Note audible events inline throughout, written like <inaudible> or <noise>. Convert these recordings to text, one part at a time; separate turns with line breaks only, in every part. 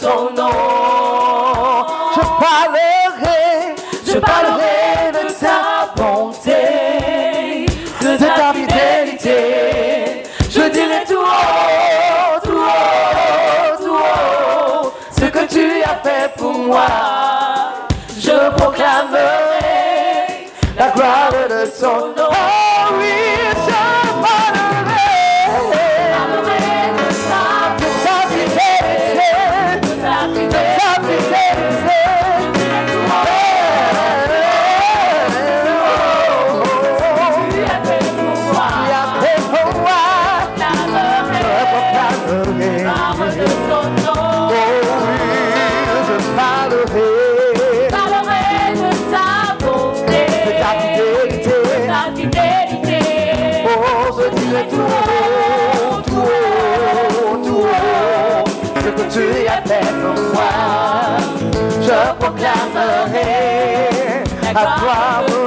Je parlerai, je parlerai de ta bonté, de ta fidélité. Je dirai tout haut, tout haut, tout haut, ce que tu as fait pour moi. Je proclamerai la gloire de ton nom. Oh oui.
tu as fait pour moi,
je proclamerai
à toi.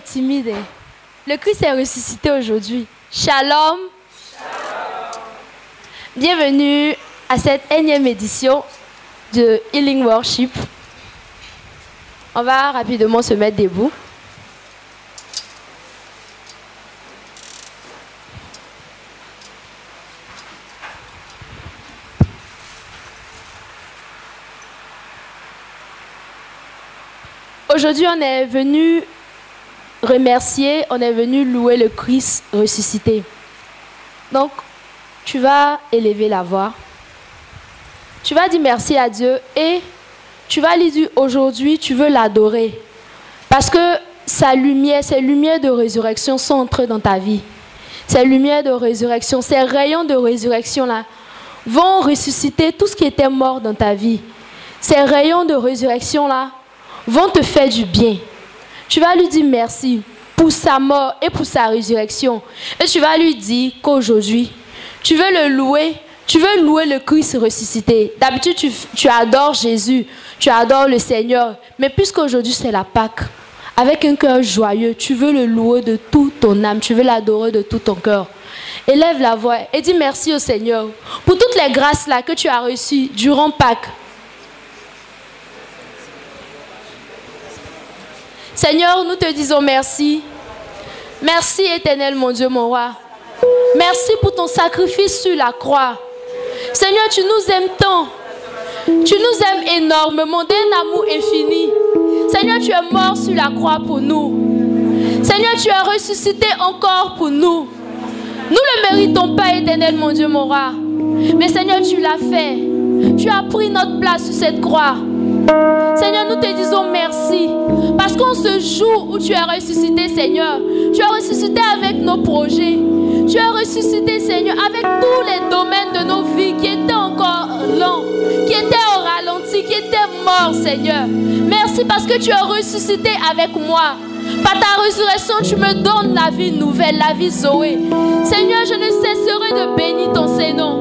Timide. Le Christ est ressuscité aujourd'hui. Shalom. Bienvenue à cette énième édition de Healing Worship. On va rapidement se mettre debout. Aujourd'hui, on est venu remercier, on est venu louer le Christ ressuscité. Donc, tu vas élever la voix. Tu vas dire merci à Dieu et tu vas lui dire aujourd'hui, tu veux l'adorer. Parce que sa lumière, ses lumières de résurrection sont entrées dans ta vie. Ces lumières de résurrection, ces rayons de résurrection-là vont ressusciter tout ce qui était mort dans ta vie. Ces rayons de résurrection-là vont te faire du bien. Tu vas lui dire merci pour sa mort et pour sa résurrection. Et tu vas lui dire qu'aujourd'hui, tu veux le louer, tu veux louer le Christ ressuscité. D'habitude, tu, tu adores Jésus, tu adores le Seigneur. Mais puisqu'aujourd'hui c'est la Pâque, avec un cœur joyeux, tu veux le louer de toute ton âme, tu veux l'adorer de tout ton cœur. Élève la voix et dis merci au Seigneur pour toutes les grâces là que tu as reçues durant Pâques. Seigneur, nous te disons merci. Merci éternel mon Dieu, mon roi. Merci pour ton sacrifice sur la croix. Seigneur, tu nous aimes tant. Tu nous aimes énormément d'un amour infini. Seigneur, tu es mort sur la croix pour nous. Seigneur, tu as ressuscité encore pour nous. Nous ne le méritons pas, éternel mon Dieu, mon roi. Mais Seigneur, tu l'as fait. Tu as pris notre place sur cette croix. Seigneur, nous te disons merci. Parce qu'en ce jour où tu as ressuscité, Seigneur, tu as ressuscité avec nos projets. Tu as ressuscité, Seigneur, avec tous les domaines de nos vies qui étaient encore lents, qui étaient au ralenti, qui étaient morts, Seigneur. Merci parce que tu as ressuscité avec moi. Par ta résurrection, tu me donnes la vie nouvelle, la vie Zoé. Seigneur, je ne cesserai de bénir ton Seigneur.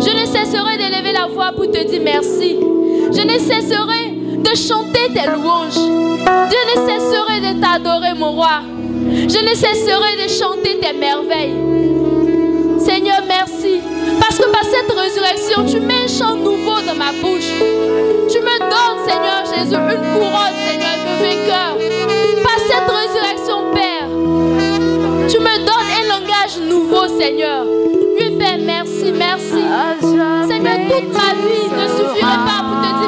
Je ne cesserai d'élever la voix pour te dire merci. Je ne cesserai de chanter tes louanges. Je ne cesserai de t'adorer, mon roi. Je ne cesserai de chanter tes merveilles. Seigneur, merci. Parce que par cette résurrection, tu mets un chant nouveau dans ma bouche. Tu me donnes, Seigneur Jésus, une couronne, Seigneur, de vainqueur. Par cette résurrection, Père, tu me donnes un langage nouveau, Seigneur. Oui, Père, merci, merci. Seigneur, toute ma vie ne suffirait pas pour te dire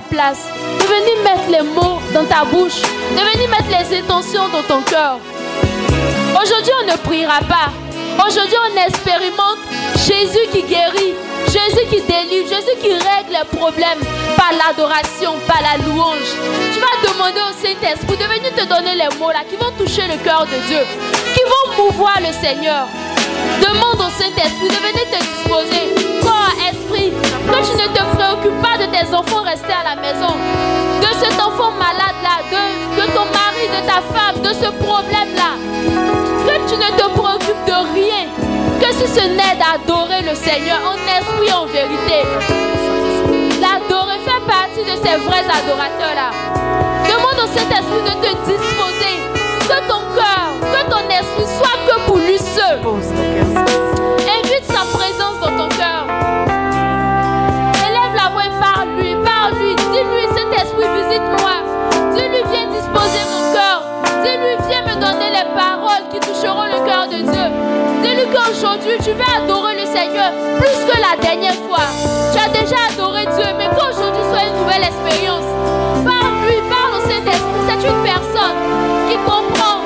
place, de venir mettre les mots dans ta bouche, de venir mettre les intentions dans ton cœur. Aujourd'hui, on ne priera pas. Aujourd'hui, on expérimente Jésus qui guérit, Jésus qui délivre, Jésus qui règle les problèmes par l'adoration, par la louange. Tu vas demander au Saint-Esprit de venir te donner les mots là qui vont toucher le cœur de Dieu, qui vont mouvoir le Seigneur. Demande au Saint-Esprit de venir te disposer, que tu ne te préoccupes pas de tes enfants restés à la maison, de cet enfant malade là, de, de ton mari, de ta femme, de ce problème là. Que tu ne te préoccupes de rien, que si ce n'est d'adorer le Seigneur en esprit en vérité. L'adorer fait partie de ces vrais adorateurs là. Demande au Saint-Esprit de te disposer, que ton cœur, que ton esprit soit que pour lui seul. Qu'aujourd'hui, tu vas adorer le Seigneur plus que la dernière fois. Tu as déjà adoré Dieu, mais qu'aujourd'hui soit une nouvelle expérience. Parle-lui, parle au Saint-Esprit. C'est une personne qui comprend.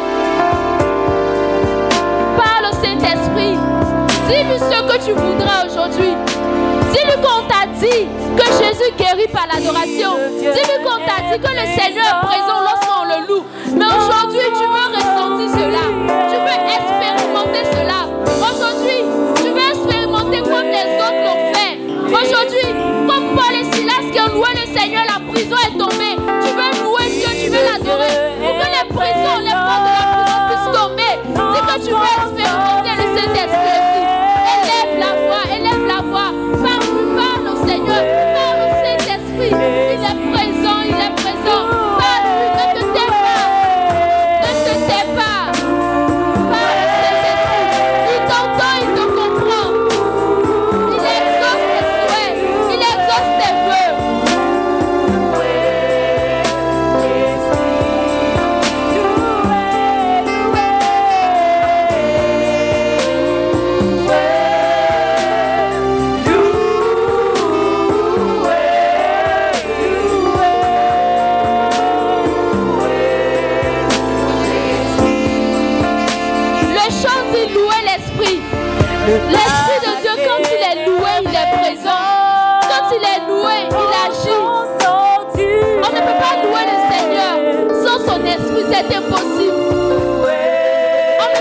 Parle au Saint-Esprit. Dis-lui ce que tu voudras aujourd'hui. Dis-lui qu'on t'a dit que Jésus guérit par l'adoration. Dis-lui qu'on t'a dit que le Seigneur est présent lorsqu'on le loue. Mais aujourd'hui, tu veux ressentir cela. Fait. Aujourd'hui,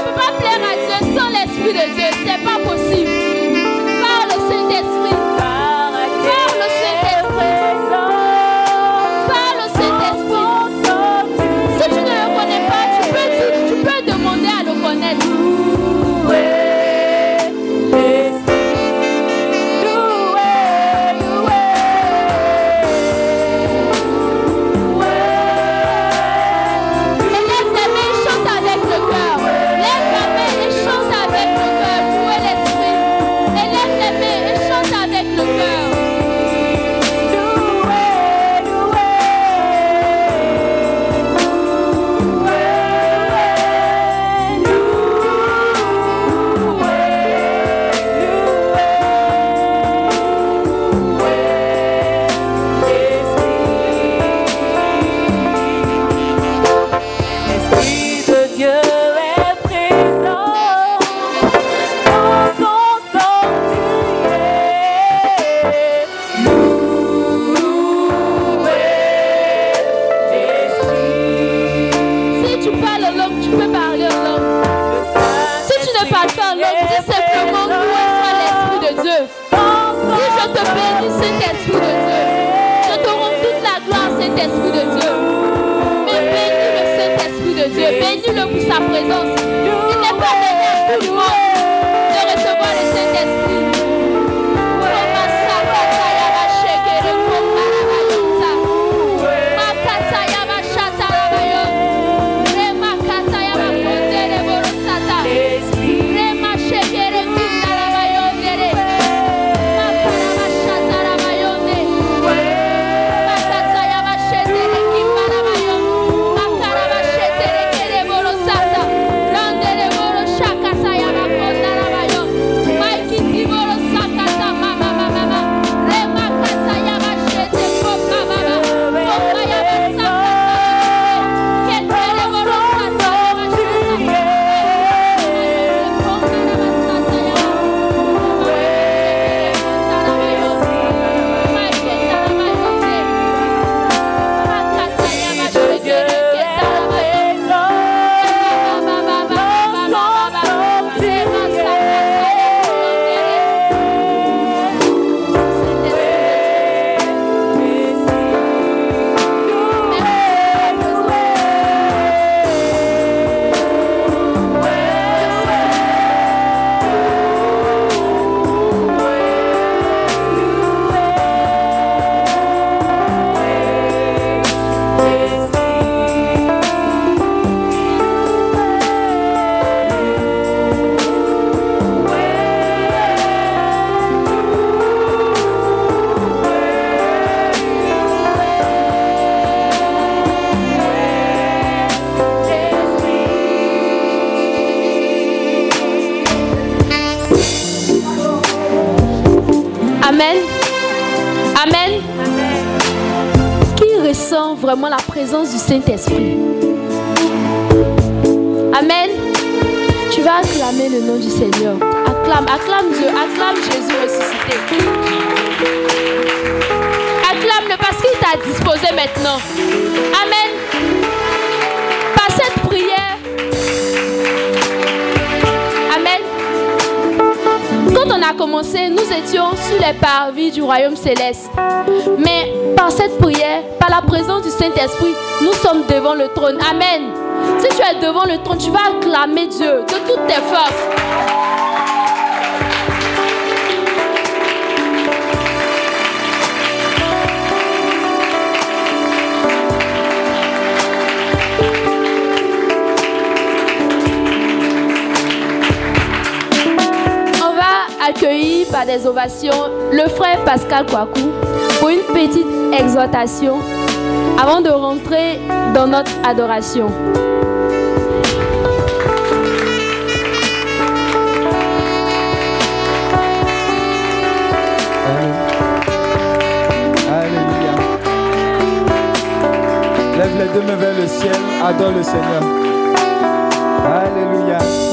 Peut pas plaire à Dieu sans l'Esprit de Dieu, c'est pas possible. Saint-Esprit le tu vas acclamer Dieu de toutes tes forces. On va accueillir par des ovations le frère Pascal Kouakou pour une petite exhortation avant de rentrer dans notre adoration.
Lève les deux mains vers le ciel, adore le Seigneur. Alléluia.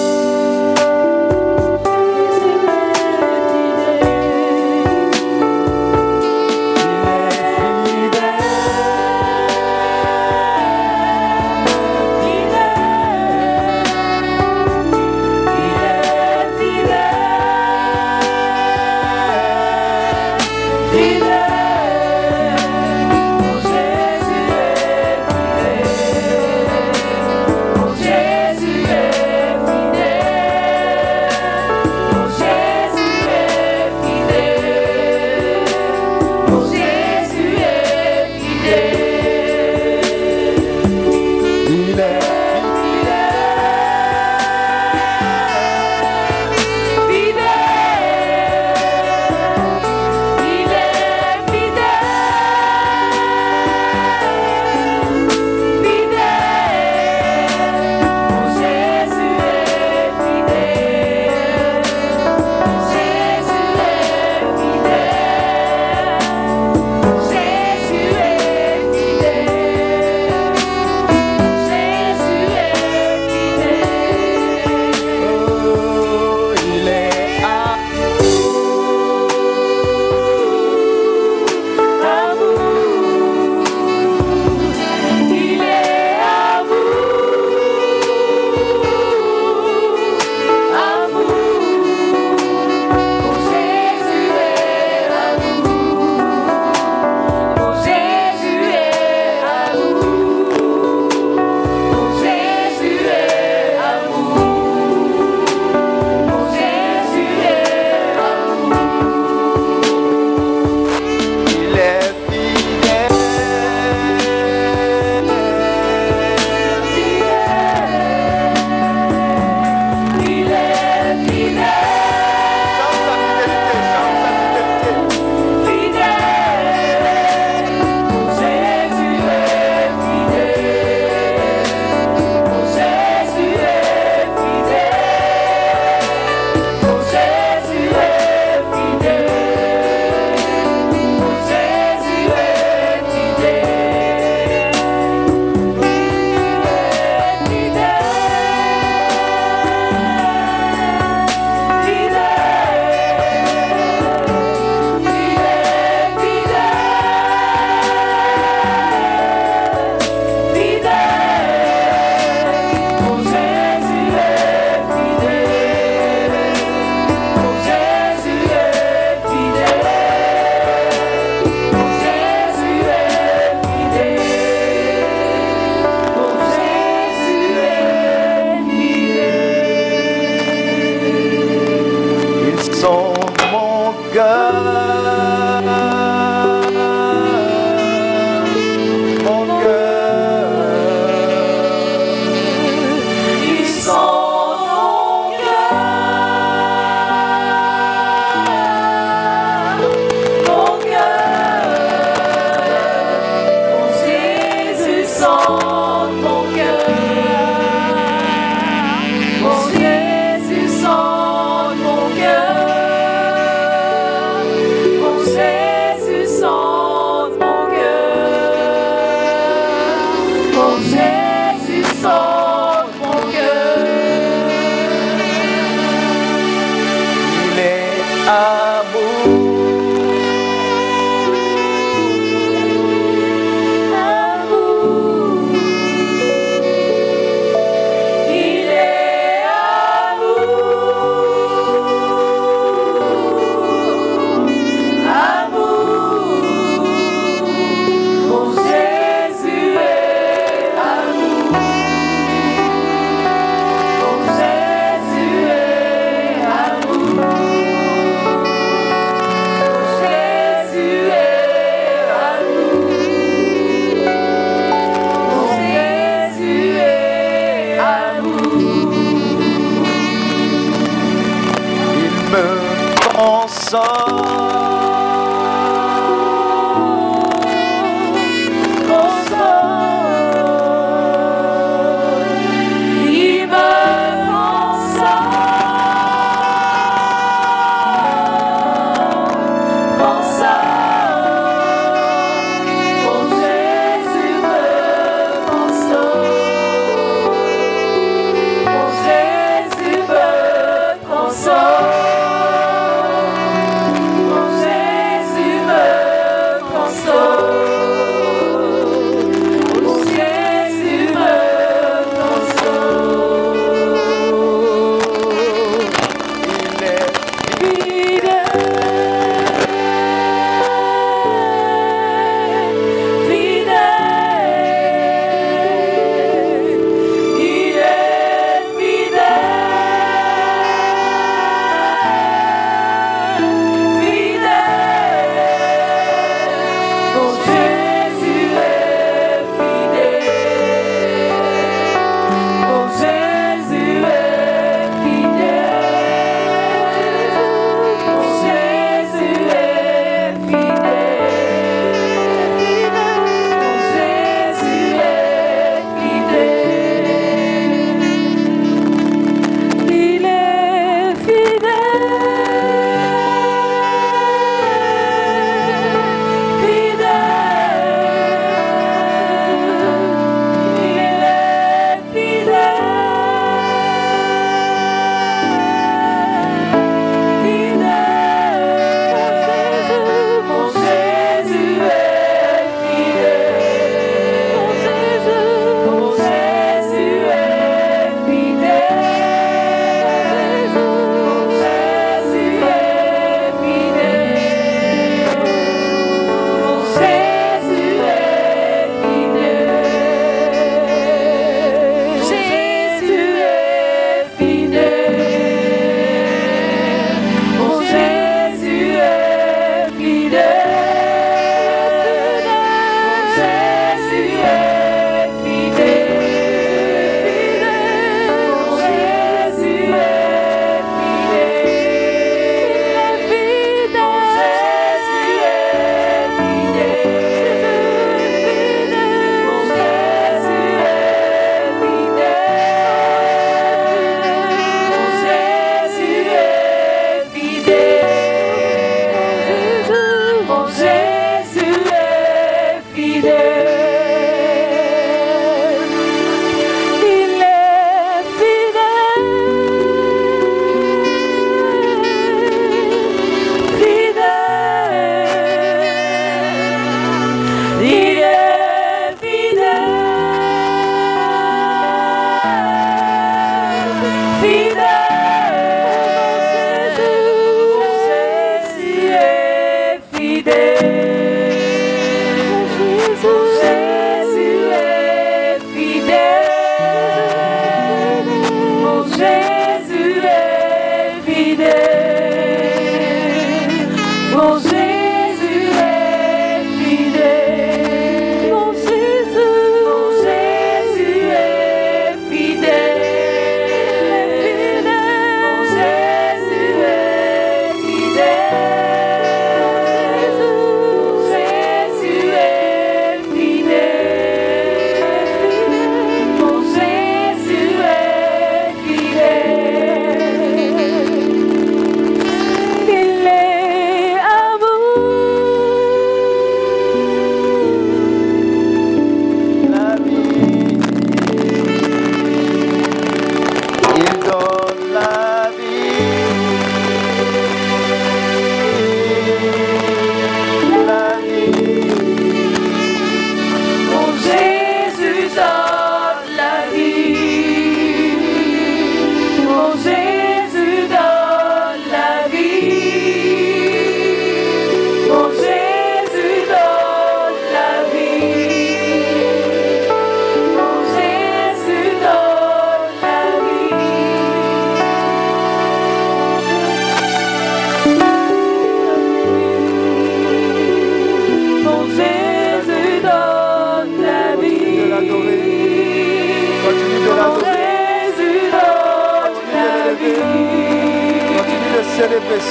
Il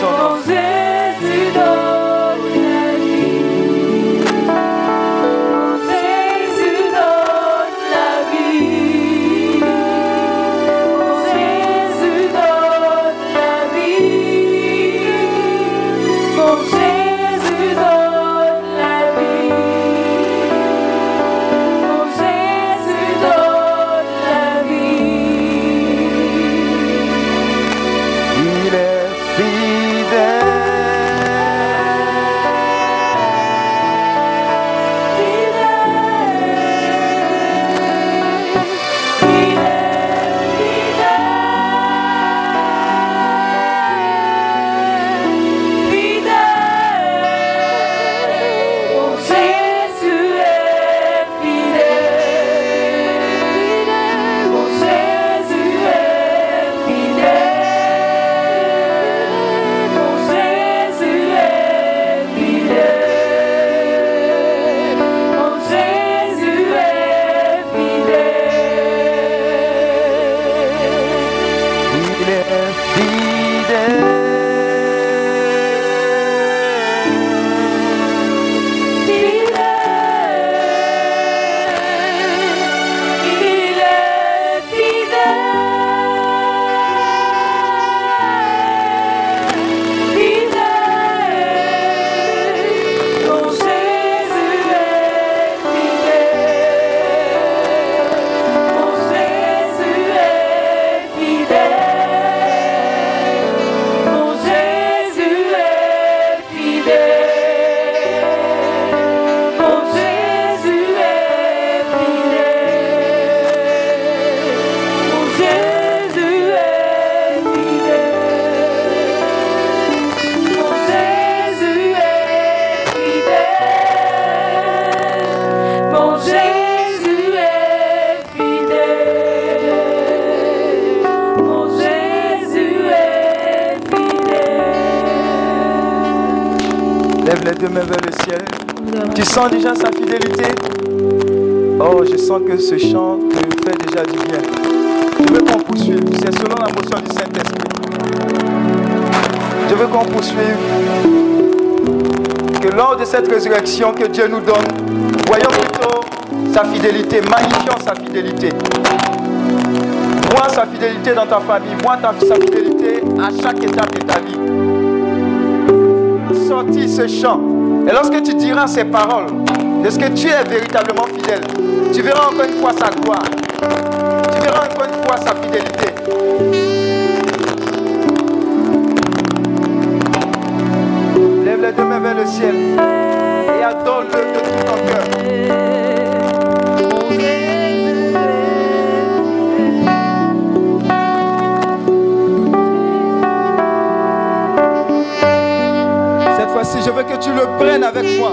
donne
Nous donne. Voyons plutôt sa fidélité, magnifions sa fidélité. Vois sa fidélité dans ta famille, vois ta, sa fidélité à chaque étape de ta vie. Sortis ce chant. Et lorsque tu diras ces paroles, de ce que tu es véritablement fidèle, tu verras encore une fois sa gloire. Tu verras encore une fois sa fidélité. lève les deux mains vers le ciel. le prennes avec moi.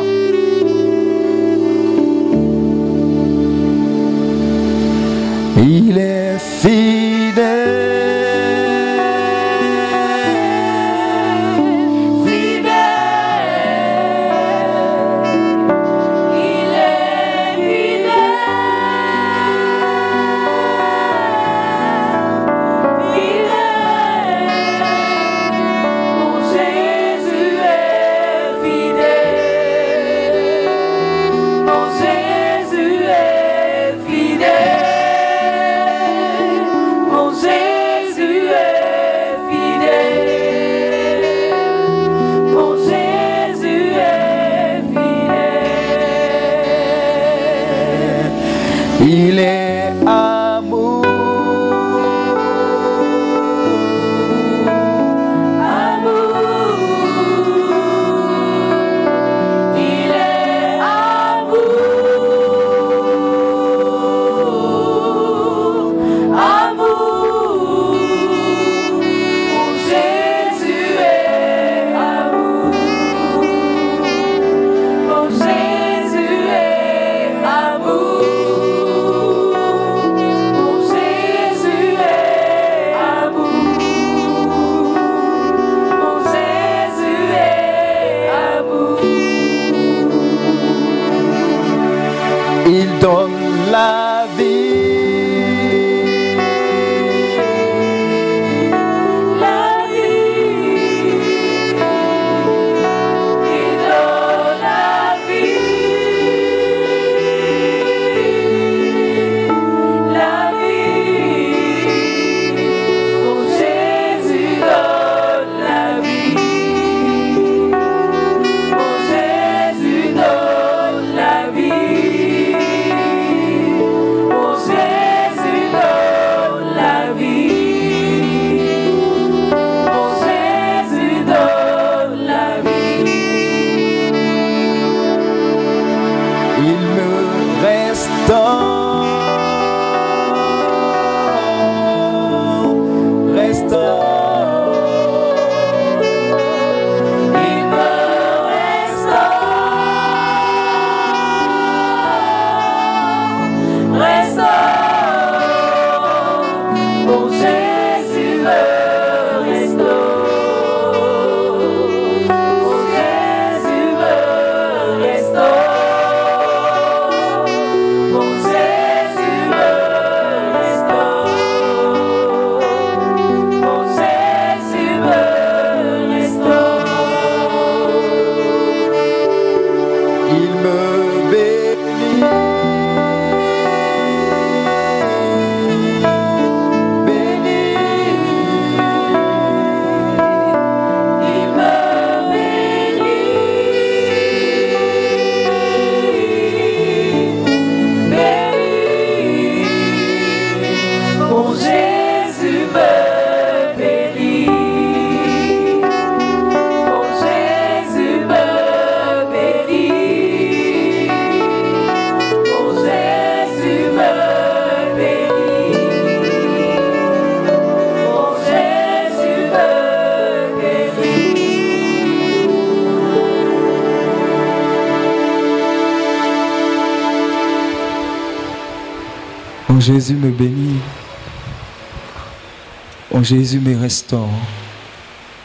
Jésus
me restaure.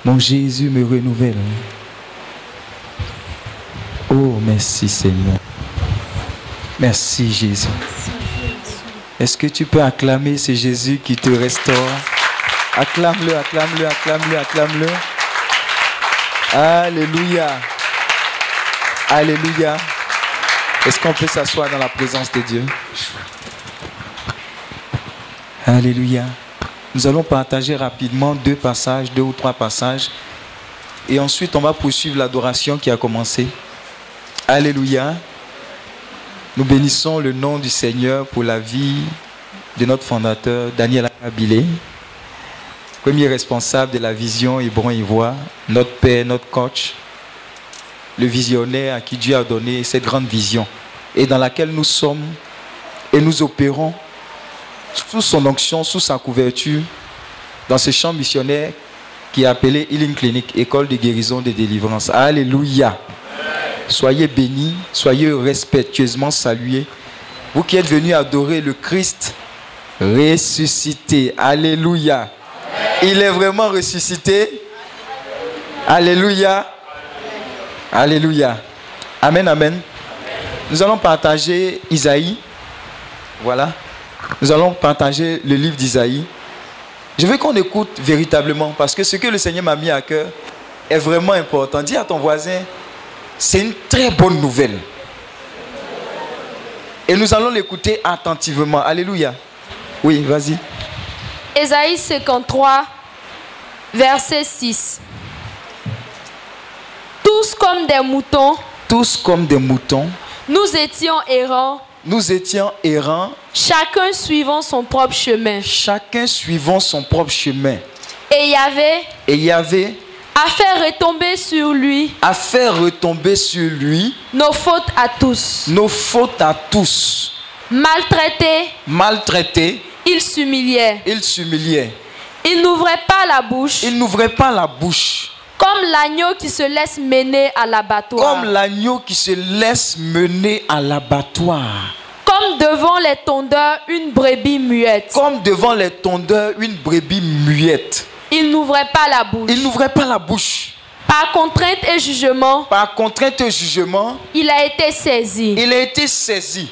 Mon Jésus me
renouvelle.
Oh, merci Seigneur. Merci Jésus. Est-ce que tu peux acclamer ce Jésus qui te restaure? Acclame-le, acclame-le, acclame-le, acclame-le. Alléluia. Alléluia. Est-ce qu'on peut s'asseoir dans la présence de Dieu? Alléluia. Nous allons partager rapidement deux passages, deux ou trois passages. Et ensuite, on va poursuivre l'adoration qui a commencé. Alléluia. Nous bénissons le nom du Seigneur pour la vie de notre fondateur, Daniel Akabilé, premier responsable de la vision Hébron Ivoire, notre père, notre coach, le visionnaire à qui Dieu a donné cette grande vision et dans laquelle nous sommes et nous opérons sous son onction, sous sa couverture, dans ce champ missionnaire qui est appelé Healing Clinic, école de guérison et de délivrance. Alléluia. Soyez bénis, soyez respectueusement salués. Vous qui êtes venus adorer le Christ ressuscité. Alléluia. Il est vraiment ressuscité. Alléluia. Alléluia. Amen, amen. Nous allons partager Isaïe. Voilà. Nous allons partager le livre d'Isaïe. Je veux qu'on écoute véritablement parce que ce que le Seigneur m'a mis à cœur est vraiment important. Dis à ton voisin, c'est une très bonne nouvelle. Et nous allons l'écouter attentivement. Alléluia. Oui, vas-y.
Ésaïe 53, verset 6. Tous comme des moutons,
Tous comme des moutons,
nous étions errants,
nous étions errants,
chacun suivant son propre chemin.
chacun suivant son propre chemin.
Et Yahvé
Et il y avait
a fait retomber sur lui
à faire retomber sur lui
nos fautes à tous.
nos fautes à tous.
Maltraité,
Maltraité,
il s'humiliait.
il s'humiliait.
Il n'ouvrait pas la bouche
Il n'ouvrait pas la bouche.
Comme l'agneau qui se laisse mener à l'abattoir.
Comme l'agneau qui se laisse mener à l'abattoir.
Comme devant les tondeurs une brebis muette.
Comme devant les tondeurs une brebis muette.
Il n'ouvrait pas la bouche.
Il n'ouvrait pas la bouche.
Par contrainte et jugement,
Par contrainte et jugement,
il a été saisi.
il a été saisi.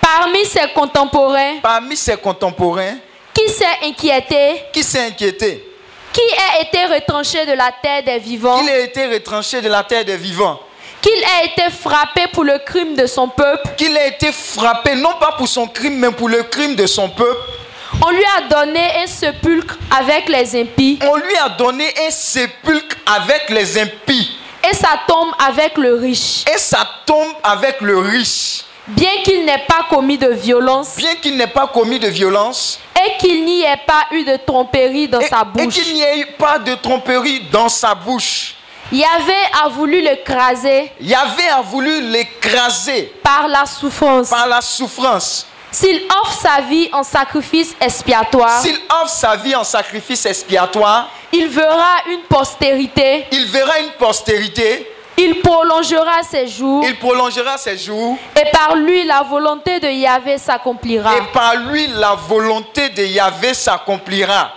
Parmi ses contemporains,
Parmi ses contemporains,
qui s'est inquiété,
qui s'est inquiété?
Qui a été retranché de la terre des vivants,
qu'il a été retranché de la terre des vivants,
qu'il a été frappé pour le crime de son peuple,
qu'il a été frappé non pas pour son crime, mais pour le crime de son peuple.
on lui a donné un sépulcre avec les impies
On lui a donné un sépulcre avec les impies
et sa tombe avec le riche.
et sa tombe avec le riche.
Bien qu'il n'ait pas commis de violence
Bien qu'il n'ait pas commis de violence
et qu'il n'y ait pas eu de tromperie dans
et,
sa
et
bouche,
qu'il n'y ait pas de tromperie dans sa bouche.
Yahvé a voulu l'écraser
Yahvé a voulu l'écraser
par la souffrance.
par la souffrance.
S'il offre sa vie en sacrifice expiatoire,
S'il offre sa vie en sacrifice expiatoire,
il verra une postérité,
il verra une postérité,
il prolongera ses jours
il prolongera ses jours
et par lui la volonté de Yahvé s'accomplira.
et par lui la volonté de Yahvé s'accomplira.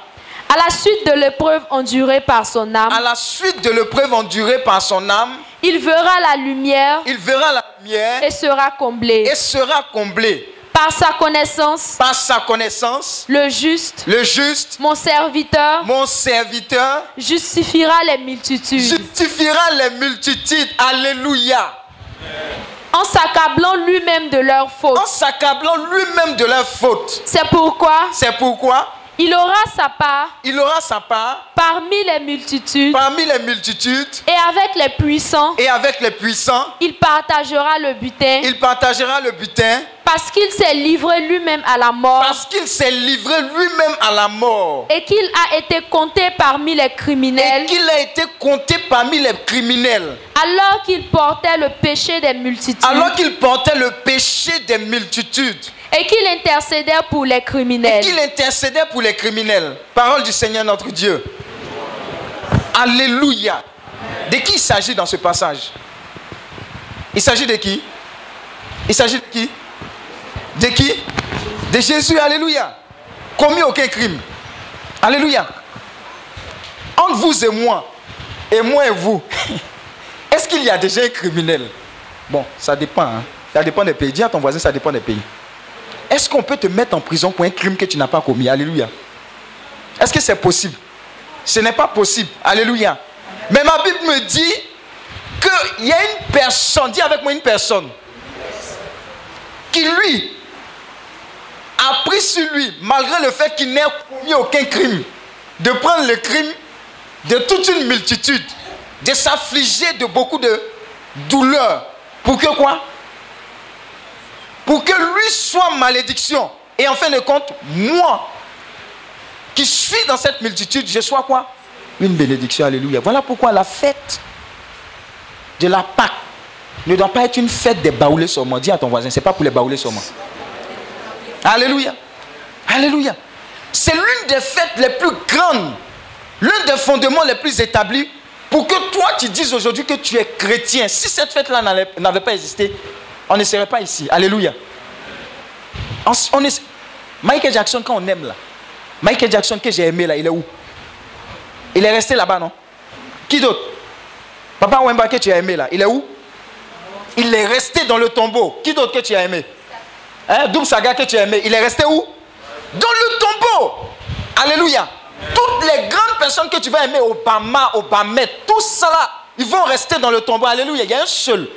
À la suite de l'épreuve endurée par son
À
âme,
la suite de l'épreuve endurée par son âme,
il verra la lumière
il verra la lumière
et sera comblé.
et sera comblé
Par sa connaissance,
par sa connaissance.
le juste,
Le juste,
mon serviteur,
mon serviteur,
justifiera les multitudes
justifiera les multitudes. Alléluia.
en s'accablant lui-même de leurs
En
fautes.
s'accablant lui-même de leurs fautes.
C'est pourquoi
C'est pourquoi
il aura sa part
il aura sa part
parmi les multitudes
parmi les multitudes
et avec les puissants,
et avec les puissants.
il partagera le butin
Il partagera le butin
parce qu'il s'est livré lui-même à la mort
parce qu'il s'est livré lui-même à la mort.
et qu'il a été compté parmi les
Et
criminels
qu'il a été compté parmi les criminels.
alors qu'il portait le péché des multitudes
Alors qu'il portait le péché des multitudes.
et qu'il intercédait pour les
Et
criminels.
qu'il intercédait pour les criminels. Parole du Seigneur notre Dieu. Alléluia. De qui il s'agit dans ce passage? Il s'agit de qui? Il s'agit de qui? De qui? De Jésus. Alléluia. Commis aucun crime. Alléluia. Entre vous et moi, et moi et vous, <laughs> est-ce qu'il y a déjà un criminel? Bon, ça dépend. hein. Ça dépend des pays. Dis à ton voisin, ça dépend des pays. Est-ce qu'on peut te mettre en prison pour un crime que tu n'as pas commis? Alléluia. Est-ce que c'est possible? Ce n'est pas possible. Alléluia. Mais ma Bible me dit qu'il y a une personne, dis avec moi une personne, qui lui a pris sur lui, malgré le fait qu'il n'ait commis aucun crime, de prendre le crime de toute une multitude, de s'affliger de beaucoup de douleurs. Pour que quoi? Pour que lui soit malédiction. Et en fin de compte, moi, qui suis dans cette multitude, je sois quoi? Une bénédiction. Alléluia. Voilà pourquoi la fête de la Pâque ne doit pas être une fête des baoulés seulement. Dis à ton voisin, c'est pas pour les baoulés seulement. Alléluia. Alléluia. C'est l'une des fêtes les plus grandes, l'un des fondements les plus établis pour que toi tu dises aujourd'hui que tu es chrétien. Si cette fête-là n'avait pas existé, on ne serait pas ici. Alléluia. On, on est- Michael Jackson, quand on aime là, Michael Jackson que j'ai aimé là, il est où? Il est resté là-bas, non? Qui d'autre? Papa Wemba que tu as aimé là, il est où? Il est resté dans le tombeau. Qui d'autre que tu as aimé? Hein, Saga que tu aimé, il est resté où? Dans le tombeau. Alléluia. Toutes les grandes personnes que tu vas aimer, Obama, Obama, tout ça là, ils vont rester dans le tombeau. Alléluia. Il y a un seul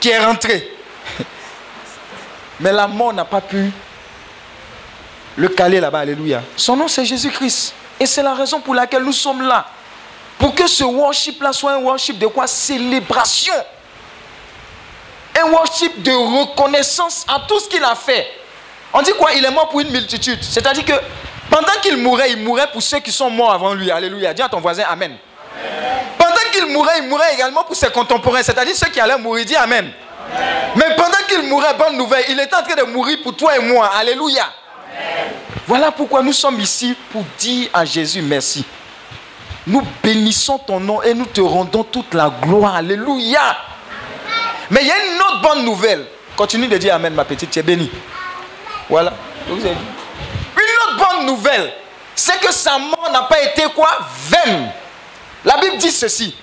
qui est rentré. <laughs> Mais la mort n'a pas pu le caler là-bas. Alléluia. Son nom c'est Jésus-Christ. Et c'est la raison pour laquelle nous sommes là. Pour que ce worship-là soit un worship de quoi? Célébration un worship de reconnaissance à tout ce qu'il a fait. On dit quoi? Il est mort pour une multitude. C'est-à-dire que pendant qu'il mourait, il mourait pour ceux qui sont morts avant lui. Alléluia. Dis à ton voisin Amen. Pendant qu'il mourait, il mourait également pour ses contemporains, c'est-à-dire ceux qui allaient mourir. Dis Amen. Mais pendant qu'il mourait, bonne nouvelle, il était en train de mourir pour toi et moi. Alléluia. Voilà pourquoi nous sommes ici pour dire à Jésus merci. Nous bénissons ton nom et nous te rendons toute la gloire. Alléluia. Mais il y a une autre bonne nouvelle. Continue de dire Amen, ma petite, tu es bénie. Voilà. Une autre bonne nouvelle, c'est que sa mort n'a pas été quoi? Vaine. La Bible dit ceci.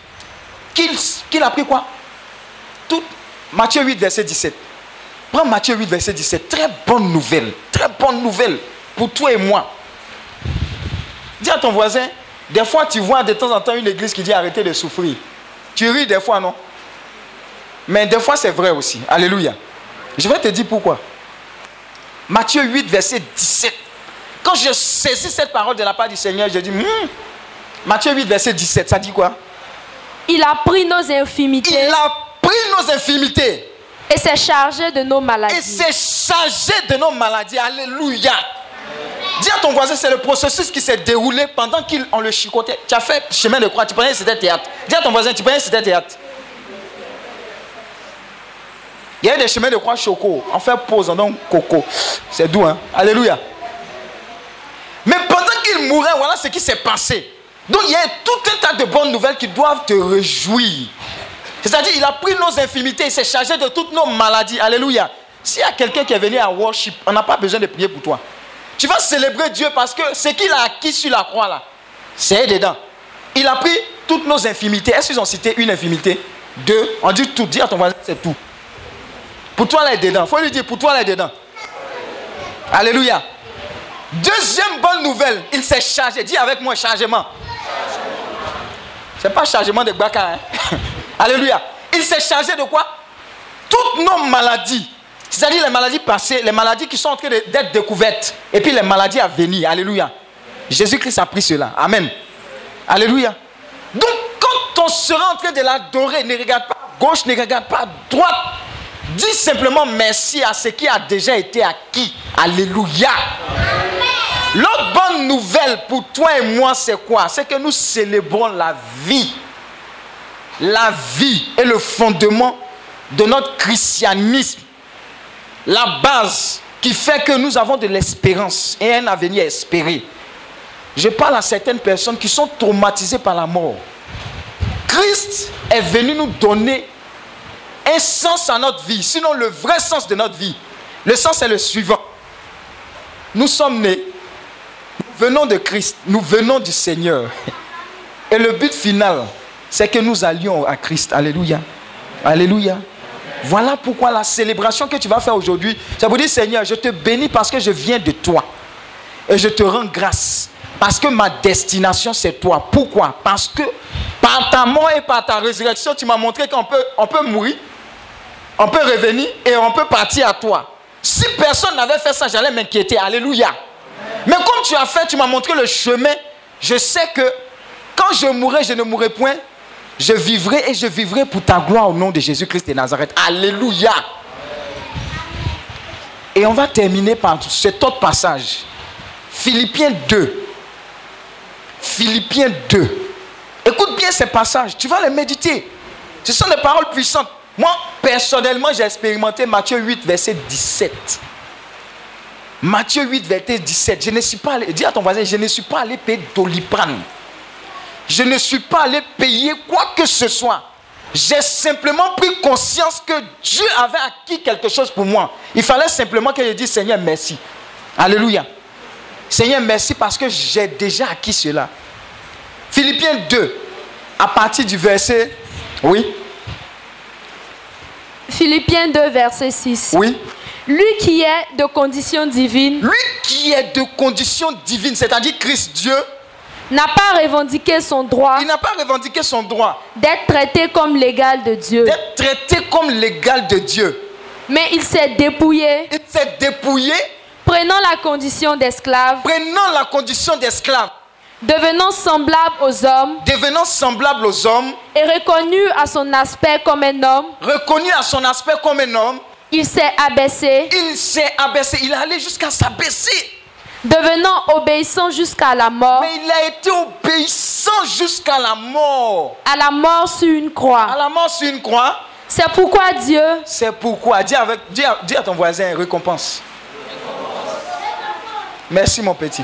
Qu'il qu'il a pris quoi? Tout. Matthieu 8, verset 17. Prends Matthieu 8, verset 17. Très bonne nouvelle. Très bonne nouvelle pour toi et moi. Dis à ton voisin, des fois tu vois de temps en temps une église qui dit arrêtez de souffrir. Tu ris des fois, non? Mais des fois, c'est vrai aussi. Alléluia. Je vais te dire pourquoi. Matthieu 8, verset 17. Quand je saisis cette parole de la part du Seigneur, je dis, Hmm, Matthieu 8, verset 17, ça dit quoi?
Il a pris nos infimités
Il a pris nos infimités
et s'est chargé de nos maladies.
et s'est chargé de nos maladies. Alléluia. Dis à ton voisin, c'est le processus qui s'est déroulé pendant qu'on le chicotait. Tu as fait chemin de croix, tu pensais que c'était théâtre. Dis à ton voisin, tu pensais que c'était théâtre. Il y a des chemins de croix choco. On fait pause, on donne coco. C'est doux, hein? Alléluia. Mais pendant qu'il mourait, voilà ce qui s'est passé. Donc il y a tout un tas de bonnes nouvelles qui doivent te réjouir. C'est-à-dire, il a pris nos infimités, il s'est chargé de toutes nos maladies. Alléluia. S'il y a quelqu'un qui est venu à worship, on n'a pas besoin de prier pour toi. Tu vas célébrer Dieu parce que ce qu'il a acquis sur la croix là, c'est dedans. Il a pris toutes nos infimités. Est-ce qu'ils ont cité une infimité Deux. On dit tout. Dis à ton voisin, c'est tout. Pour toi, là, est dedans. Faut lui dire, pour toi, là, est dedans. Alléluia. Deuxième bonne nouvelle, il s'est chargé. Dis avec moi, chargement. C'est pas chargement de Baka. Hein? <laughs> Alléluia. Il s'est chargé de quoi? Toutes nos maladies. C'est-à-dire les maladies passées, les maladies qui sont en train d'être découvertes. Et puis les maladies à venir. Alléluia. Jésus-Christ a pris cela. Amen. Alléluia. Donc, quand on sera en train de l'adorer, ne regarde pas à gauche, ne regarde pas à droite. Dis simplement merci à ce qui a déjà été acquis. Alléluia. L'autre bonne nouvelle pour toi et moi, c'est quoi? C'est que nous célébrons la vie. La vie est le fondement de notre christianisme. La base qui fait que nous avons de l'espérance et un avenir espéré. Je parle à certaines personnes qui sont traumatisées par la mort. Christ est venu nous donner un sens à notre vie, sinon le vrai sens de notre vie. Le sens est le suivant. Nous sommes nés, nous venons de Christ, nous venons du Seigneur. Et le but final, c'est que nous allions à Christ. Alléluia. Alléluia. Voilà pourquoi la célébration que tu vas faire aujourd'hui, ça vous dit Seigneur, je te bénis parce que je viens de toi. Et je te rends grâce. Parce que ma destination, c'est toi. Pourquoi? Parce que par ta mort et par ta résurrection, tu m'as montré qu'on peut, on peut mourir, on peut revenir et on peut partir à toi. Si personne n'avait fait ça, j'allais m'inquiéter. Alléluia. Mais comme tu as fait, tu m'as montré le chemin. Je sais que quand je mourrai, je ne mourrai point. Je vivrai et je vivrai pour ta gloire au nom de Jésus-Christ de Nazareth. Alléluia. Et on va terminer par cet autre passage. Philippiens 2. Philippiens 2. Écoute bien ces passages. Tu vas les méditer. Ce sont des paroles puissantes. Moi, personnellement, j'ai expérimenté Matthieu 8, verset 17. Matthieu 8, verset 17. Je ne suis pas allé, dis à ton voisin, je ne suis pas allé payer Doliprane. Je ne suis pas allé payer quoi que ce soit. J'ai simplement pris conscience que Dieu avait acquis quelque chose pour moi. Il fallait simplement que je dise Seigneur, merci. Alléluia. Seigneur, merci parce que j'ai déjà acquis cela. Philippiens 2, à partir du verset. Oui.
Philippiens 2, verset 6.
Oui.
Lui qui est de condition divine.
Lui qui est de condition divine, c'est-à-dire Christ Dieu.
N'a pas revendiqué son droit.
Il n'a pas revendiqué son droit.
D'être traité comme l'égal de Dieu.
D'être traité comme l'égal de Dieu.
Mais il s'est dépouillé.
Il s'est dépouillé.
Prenant la condition d'esclave.
Prenant la condition d'esclave.
Devenant semblable aux hommes.
Devenant semblable aux hommes.
Et reconnu à son aspect comme un homme.
Reconnu à son aspect comme un homme.
Il s'est abaissé.
Il s'est abaissé. Il est allé jusqu'à s'abaisser.
Devenant obéissant jusqu'à la mort.
Mais il a été obéissant jusqu'à la mort.
À la mort sur une croix.
À la mort sur une croix.
C'est pourquoi Dieu.
C'est pourquoi. Dis, avec, dis, à, dis à ton voisin, récompense. Merci mon petit.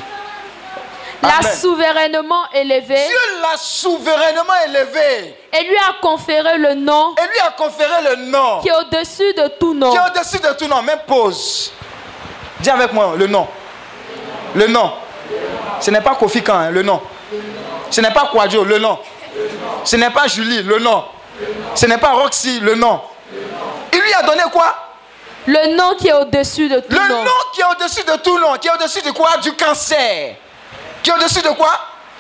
L'a souverainement élevé.
Dieu l'a souverainement élevé.
Et lui a conféré le nom.
Et lui a conféré le nom.
Qui est au-dessus de tout nom.
Qui est au-dessus de tout nom. Même pause. Dis avec moi le nom. Le nom. Ce n'est pas Kofi Kan, hein, le nom. Ce n'est pas Kwadjo, le nom. Ce n'est pas Julie, le nom. Ce n'est pas Roxy, le nom. Il lui a donné quoi?
Le nom qui est au-dessus de tout
le
nom.
Le nom qui est au-dessus de tout nom. Qui est au-dessus de quoi? Du cancer. Qui est au-dessus de quoi?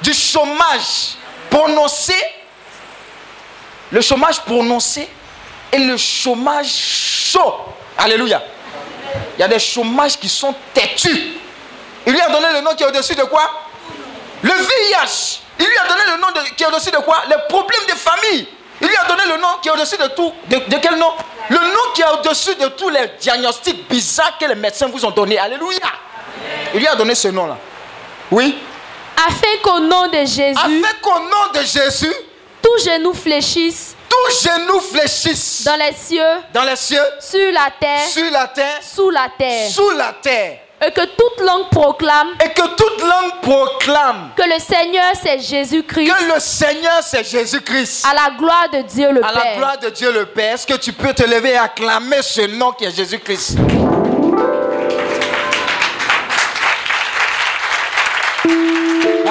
Du chômage prononcé. Le chômage prononcé et le chômage chaud. Alléluia. Il y a des chômages qui sont têtus. Il lui a donné le nom qui est au-dessus de quoi? Le VIH. Il lui a donné le nom de, qui est au-dessus de quoi? Les problèmes de famille. Il lui a donné le nom qui est au-dessus de tout. De, de, quel nom? Le nom qui est au-dessus de tous les diagnostics bizarres que les médecins vous ont donnés. Alléluia. Il lui a donné ce nom-là. Oui.
Afin qu'au nom de Jésus.
Afin qu'au nom de Jésus.
Tout genou fléchisse.
Tout genou fléchisse.
Dans les cieux.
Dans les cieux.
Sur la terre.
Sur la terre.
Sous la terre.
Sous la terre.
Et que toute langue proclame.
Et que toute langue proclame.
Que le Seigneur c'est Jésus-Christ.
Que le Seigneur c'est Jésus-Christ.
À la gloire de Dieu le
à
Père.
À la gloire de Dieu le Père. Est-ce que tu peux te lever et acclamer ce nom qui est Jésus-Christ?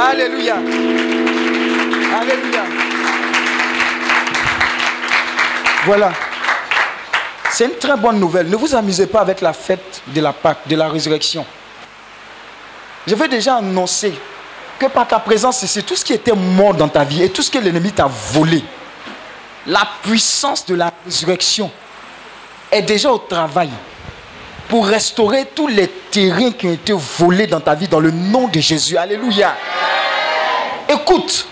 Alléluia. Alléluia. Voilà. C'est une très bonne nouvelle. Ne vous amusez pas avec la fête de la Pâque, de la résurrection. Je veux déjà annoncer que par ta présence ici, tout ce qui était mort dans ta vie et tout ce que l'ennemi t'a volé, la puissance de la résurrection est déjà au travail pour restaurer tous les terrains qui ont été volés dans ta vie dans le nom de Jésus. Alléluia. Écoute,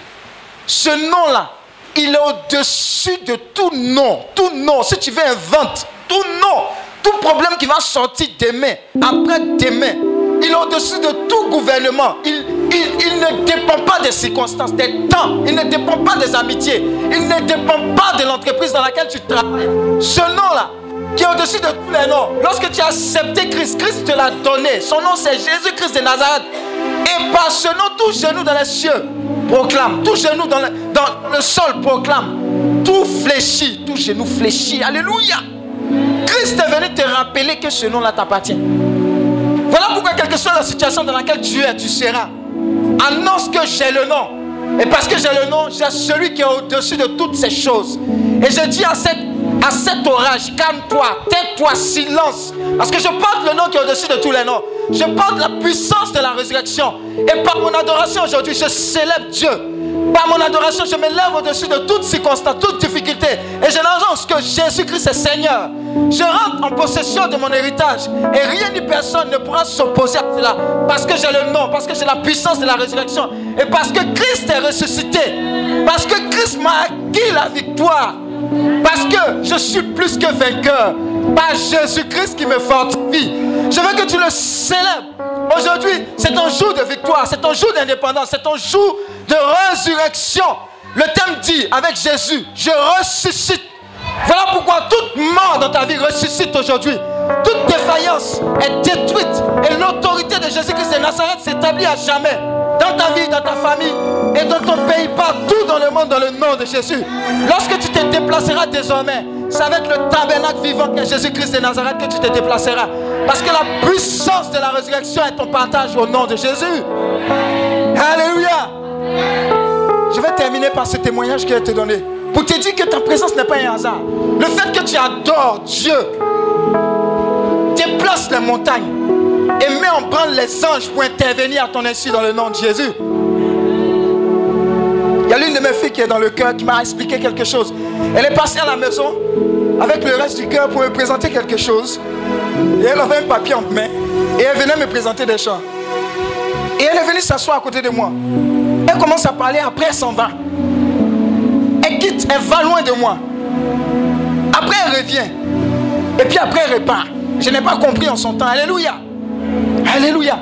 ce nom-là, il est au-dessus de tout nom. Tout nom, si tu veux, invente. Tout nom, tout problème qui va sortir demain, après demain, il est au-dessus de tout gouvernement. Il, il, il, ne dépend pas des circonstances, des temps. Il ne dépend pas des amitiés. Il ne dépend pas de l'entreprise dans laquelle tu travailles. Ce nom-là, qui est au-dessus de tous les noms. Lorsque tu as accepté Christ, Christ te l'a donné. Son nom, c'est Jésus-Christ de Nazareth. Et par ce nom, tout genou dans les cieux proclame. Tout genou dans le, sol proclame. Tout fléchit, tout genou fléchit. Alléluia. Christ est venu te rappeler que ce nom-là t'appartient. Voilà pourquoi, quelle que soit la situation dans laquelle tu es, tu seras. Annonce que j'ai le nom. Et parce que j'ai le nom, j'ai celui qui est au-dessus de toutes ces choses. Et je dis à cette à cet orage, calme-toi, tais-toi, silence. Parce que je porte le nom qui est au-dessus de tous les noms. Je porte la puissance de la résurrection. Et par mon adoration aujourd'hui, je célèbre Dieu. Par mon adoration, je me lève au-dessus de toute circonstance, toute difficulté. Et je n'annonce que Jésus-Christ est Seigneur. Je rentre en possession de mon héritage. Et rien ni personne ne pourra s'opposer à cela. Parce que j'ai le nom, parce que j'ai la puissance de la résurrection. Et parce que Christ est ressuscité. Parce que Christ m'a acquis la victoire. Parce que je suis plus que vainqueur. Par Jésus-Christ qui me fortifie. Je veux que tu le célèbres. Aujourd'hui, c'est ton jour de victoire, c'est ton jour d'indépendance, c'est ton jour de résurrection. Le thème dit, avec Jésus, je ressuscite. Voilà pourquoi toute mort dans ta vie ressuscite aujourd'hui. Toute défaillance est détruite et l'autorité de Jésus-Christ de Nazareth s'établit à jamais dans ta vie, dans ta famille et dans ton pays, partout dans le monde, dans le nom de Jésus. Lorsque tu te déplaceras désormais, ça va être le tabernacle vivant que Jésus-Christ de Nazareth que tu te déplaceras. Parce que la puissance de la résurrection est ton partage au nom de Jésus. Alléluia. Je vais terminer par ce témoignage que je te donné. Pour te dire que ta présence n'est pas un hasard. Le fait que tu adores Dieu déplace les montagnes et met en branle les anges pour intervenir à ton insu dans le nom de Jésus. Il y a l'une de mes filles qui est dans le cœur qui m'a expliqué quelque chose. Elle est passée à la maison avec le reste du cœur pour me présenter quelque chose. Et elle avait un papier en main et elle venait me présenter des chants. Et elle est venue s'asseoir à côté de moi. Elle commence à parler, après elle s'en va. Elle quitte, elle va loin de moi. Après elle revient. Et puis après elle repart. Je n'ai pas compris en son temps. Alléluia. Alléluia.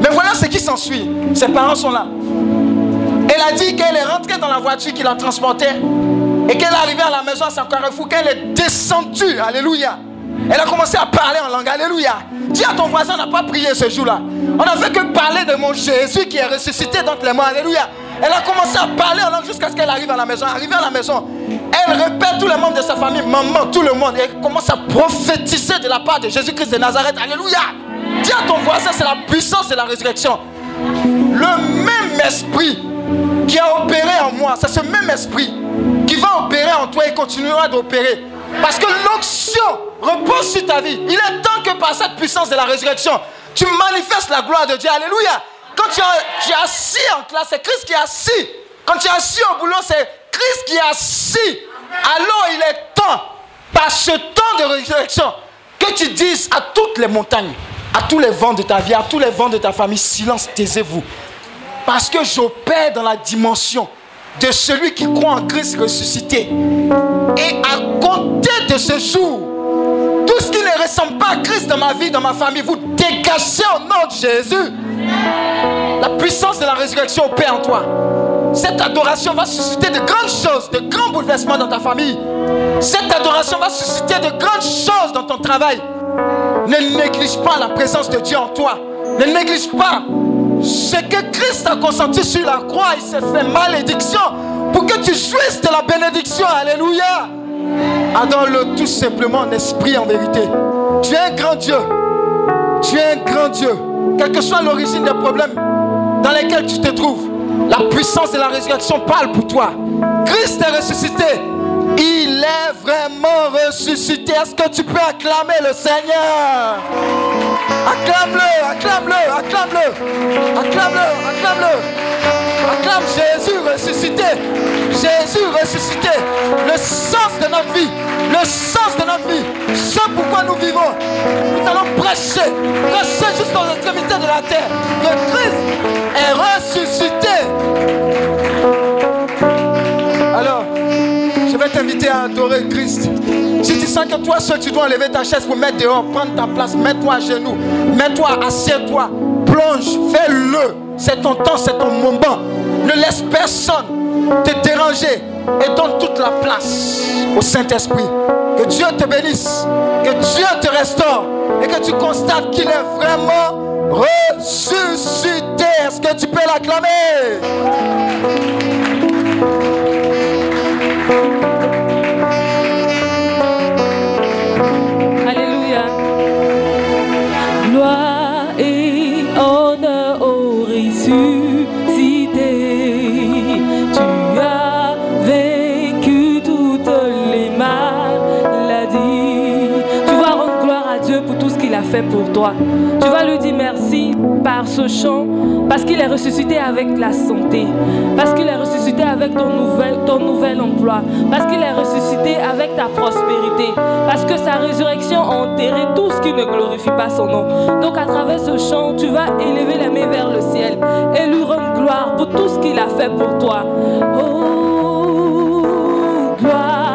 Mais voilà ce qui s'ensuit. Ses parents sont là. Elle a dit qu'elle est rentrée dans la voiture qui la transportait et qu'elle est arrivée à la maison à sa carrefour, qu'elle est descendue. Alléluia. Elle a commencé à parler en langue. Alléluia. Dis à ton voisin, on n'a pas prié ce jour-là. On n'a fait que parler de mon Jésus qui est ressuscité dans les mains. Alléluia. Elle a commencé à parler en langue jusqu'à ce qu'elle arrive à la maison. Arrivée à la maison, elle répète tous les membres de sa famille, maman, tout le monde. Et commence à prophétiser de la part de Jésus-Christ de Nazareth. Alléluia. Dis à ton voisin, c'est la puissance de la résurrection. Le même esprit qui a opéré en moi, c'est ce même esprit qui va opérer en toi et continuera d'opérer. Parce que l'onction repose sur ta vie. Il est temps que par cette puissance de la résurrection, tu manifestes la gloire de Dieu. Alléluia. Quand tu es, assis en classe, c'est Christ qui est assis. Quand tu es assis au boulot, c'est Christ qui est assis. Alors il est temps, par ce temps de résurrection, que tu dises à toutes les montagnes, à tous les vents de ta vie, à tous les vents de ta famille, silence, taisez-vous. Parce que j'opère dans la dimension de celui qui croit en Christ ressuscité. Et à compter de ce jour, tout ce qui ne ressemble pas à Christ dans ma vie, dans ma famille, vous dégagez au nom de Jésus. La puissance de la résurrection opère en toi. Cette adoration va susciter de grandes choses, de grands bouleversements dans ta famille. Cette adoration va susciter de grandes choses dans ton travail. Ne néglige pas la présence de Dieu en toi. Ne néglige pas ce que Christ a consenti sur la croix. Il s'est fait malédiction pour que tu jouisses de la bénédiction. Alléluia. Adore-le tout simplement en esprit, en vérité. Tu es un grand Dieu. Tu es un grand Dieu. Quelle que soit l'origine des problèmes dans lesquels tu te trouves, la puissance de la résurrection parle pour toi. Christ est ressuscité. Il est vraiment ressuscité. Est-ce que tu peux acclamer le Seigneur? Acclame-le, acclame-le, acclame-le, acclame-le, acclame-le. Acclame Jésus ressuscité. Jésus ressuscité. Le sens de notre vie. Le sens de notre vie. Ce pourquoi nous vivons. Nous allons prêcher. Prêcher jusqu'aux extrémités de la terre. Que Christ est ressuscité. T'inviter à adorer Christ. Si tu sens que toi seul tu dois enlever ta chaise pour mettre dehors, prendre ta place, mets-toi à genoux, mets-toi, assieds-toi, plonge, fais-le. C'est ton temps, c'est ton moment. Ne laisse personne te déranger et donne toute la place au Saint-Esprit. Que Dieu te bénisse, que Dieu te restaure et que tu constates qu'il est vraiment ressuscité. Est-ce que tu peux l'acclamer?
fait pour toi. Tu vas lui dire merci par ce chant, parce qu'il est ressuscité avec la santé, parce qu'il est ressuscité avec ton nouvel, emploi, parce qu'il est ressuscité avec ta prospérité, parce que sa résurrection a enterré tout ce qui ne glorifie pas son nom. Donc à travers ce chant, tu vas élever les mains vers le ciel et lui rendre gloire pour tout ce qu'il a fait pour toi. Oh, gloire.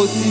kò.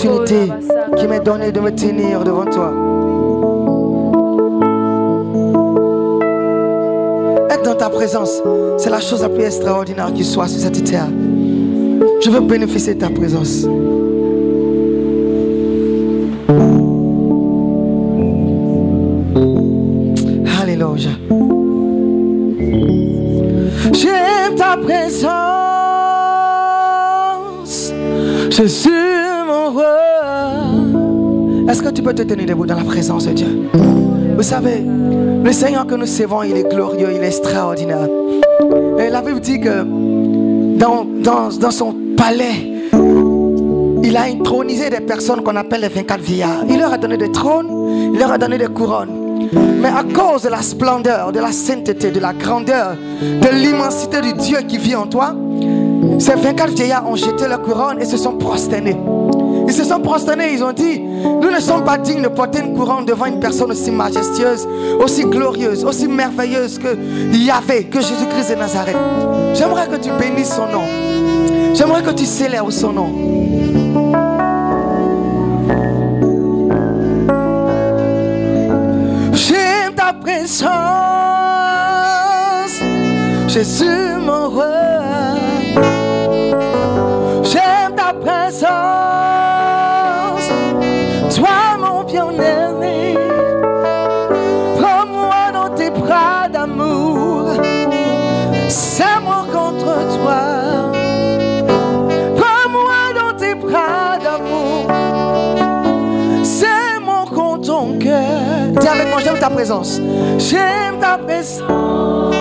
Opportunité qui m'est donnée de me tenir devant toi. Être dans ta présence, c'est la chose la plus extraordinaire qui soit sur cette terre. Je veux bénéficier de ta présence. Alléluia. J'aime ta présence. Jésus, peux te tenir debout dans la présence de Dieu? Vous savez, le Seigneur que nous servons, il est glorieux, il est extraordinaire. Et la Bible dit que dans, dans, dans son palais, il a intronisé des personnes qu'on appelle les 24 vieillards. Il leur a donné des trônes, il leur a donné des couronnes. Mais à cause de la splendeur, de la sainteté, de la grandeur, de l'immensité du Dieu qui vit en toi, ces 24 vieillards ont jeté leur couronne et se sont prosternés. Ils se sont prosternés, ils ont dit, nous ne sommes pas dignes de porter une couronne devant une personne aussi majestueuse, aussi glorieuse, aussi merveilleuse que Yahvé, que Jésus-Christ de Nazareth. J'aimerais que tu bénisses son nom. J'aimerais que tu célèbres son nom. J'aime ta présence, Jésus mon roi. J'aime ta présence, mon. Prends-moi dans tes bras d'amour, serre-moi contre toi. Prends-moi dans tes bras d'amour, serre-moi contre ton cœur. Dis avec moi, j'aime ta présence. J'aime ta présence.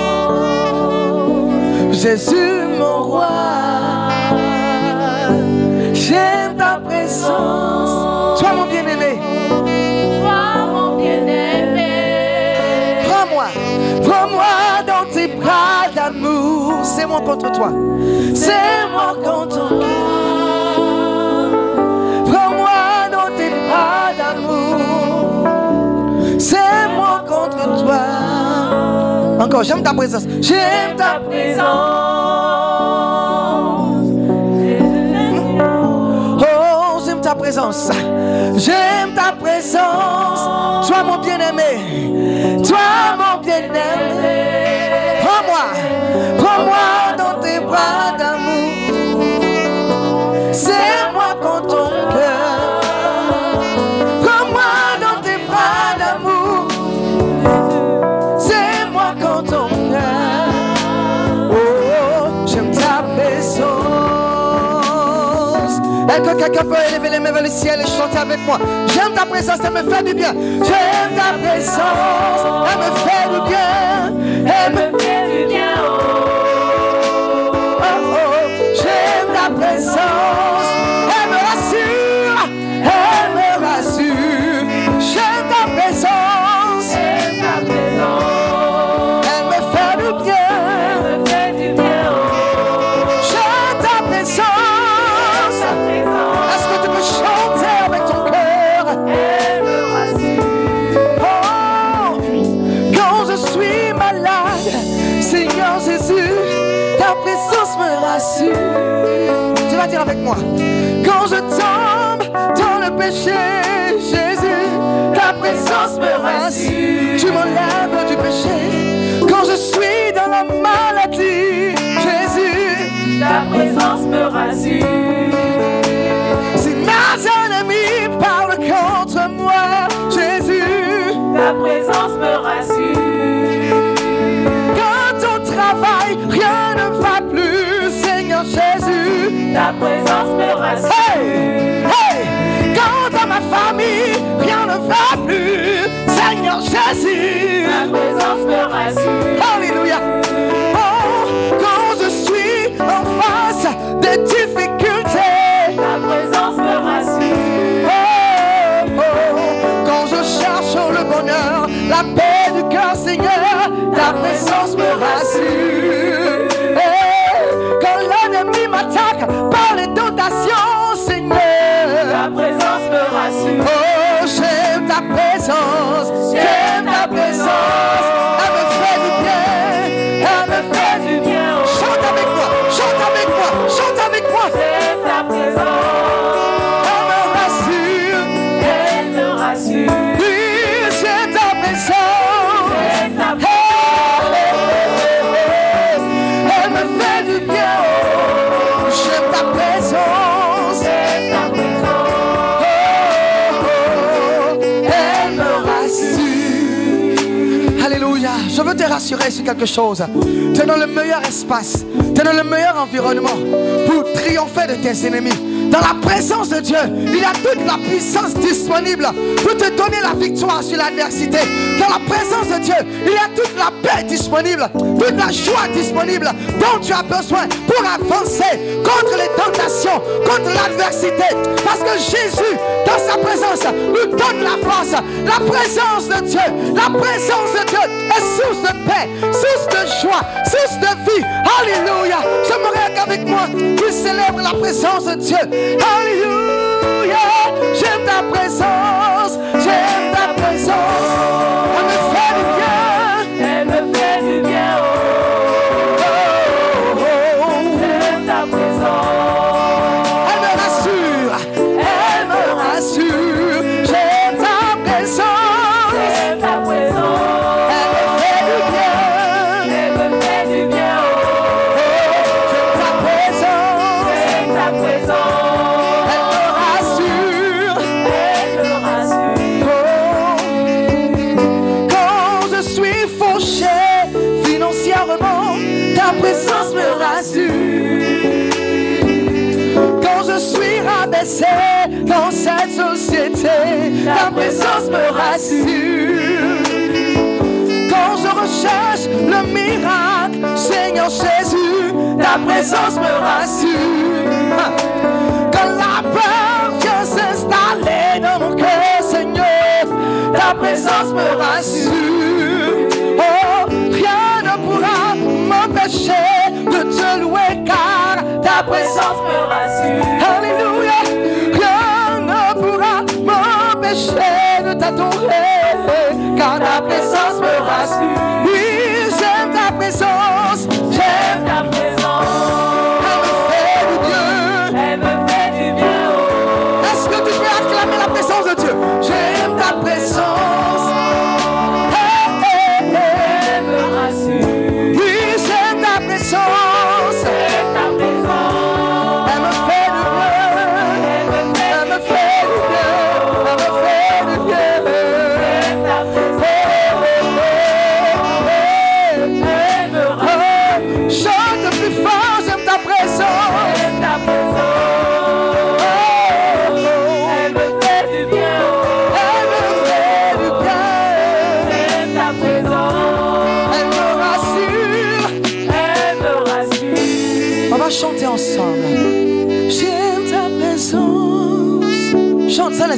Jésus mon roi. J'aime ta présence. Prends-moi. Prends-moi dans tes bras d'amour. C'est moi contre toi. C'est moi contre toi. Prends-moi dans tes bras d'amour. C'est moi contre toi. Encore, j'aime ta présence. J'aime ta
Présence.
Oh, j'aime ta présence. J'aime ta Toi, mon bien-aimé. Toi, mon bien-aimé. Prends-moi. Prends-moi dans tes bras d'amour. C'est moi contre ton cœur. Prends-moi dans tes bras d'amour. C'est moi contre ton cœur. Oh, j'aime ta présence. Est-ce que quelqu'un peut mains vers le ciel et chanter avec moi? J'aime ta présence, elle me fait du bien. J'aime ta présence, elle me fait du bien. Elle me
Fais
Jésus, ta présence me rassure. Tu m'enlèves du péché. Quand je suis dans la maladie, Jésus,
Ta présence me rassure.
si mes ennemis parlent contre moi, Jésus.
Ta présence me rassure.
Quand au travail, rien ne va plus, Seigneur Jésus.
Ta présence me rassure.
Hey, famille, rien ne va plus, Seigneur Jésus.
Ta présence me rassure.
Alléluia. Oh, quand je suis en face des difficultés.
Ta présence me rassure.
Oh, oh, quand je cherche le bonheur, la paix du cœur, Seigneur, ta présence me rassure. Sur quelque chose. Tu es dans le meilleur espace. Tu es dans le meilleur environnement pour triompher de tes ennemis. Dans la présence de Dieu, il a toute la puissance disponible pour te donner la victoire sur l'adversité. Dans la présence de Dieu, il y a toute la paix disponible, toute la joie disponible dont tu as besoin pour avancer contre les tentations, contre l'adversité. Parce que Jésus, dans sa présence, nous donne la force. La présence de Dieu, la présence de Dieu est source de paix, source de joie, source de vie. Alléluia. J'aimerais qu'avec moi, tu célèbres la présence de Dieu. Alléluia, j'aime ta présence, j'aime ta présence. Elle Jésus, ta présence me rassure. Quand la peur vient s'installer dans mon cœur, Seigneur, ta présence me rassure. Oh, rien ne pourra m'empêcher de te louer car ta présence
me rassure.
Alléluia, rien ne pourra m'empêcher de t'adorer car ta présence me
rassure.
Oui, j'aime ta présence,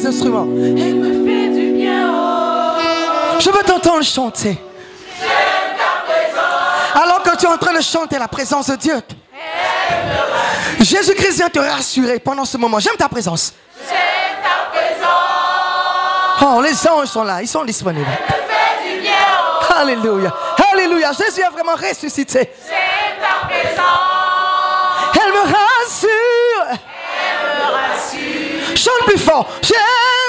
instruments.
Elle me fait du bien, oh,
Je veux t'entendre chanter. Alors que tu es en train de chanter la présence de Dieu. Jésus-Christ vient te rassurer pendant ce moment. J'aime ta présence.
j'aime ta présence.
Oh, les anges sont là, ils sont disponibles.
Elle me fait du bien, oh,
Alléluia. Alléluia. Jésus est vraiment ressuscité.
j'aime ta présence.
Elle me rassure. Chante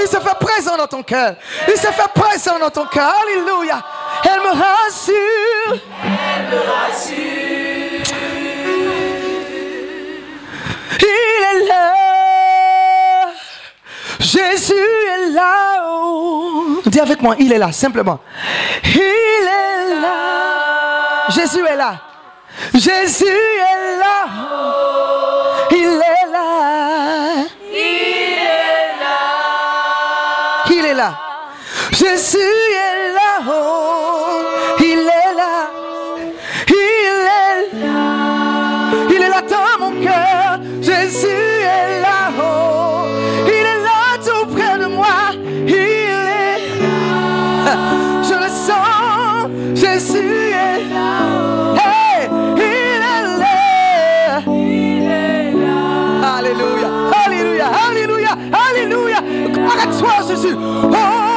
Il se fait présent dans ton cœur. Il se fait présent dans ton cœur. Alléluia. Elle me rassure.
elle me rassure.
Il est là. Jésus est là. Dis avec moi, il est là, simplement. Il est là. Jésus est là. Jésus est là. Il est là.
Là.
Jésus est là. Alléluia, Alléluia, Alléluia. Arrête-toi, Jésus. Oh,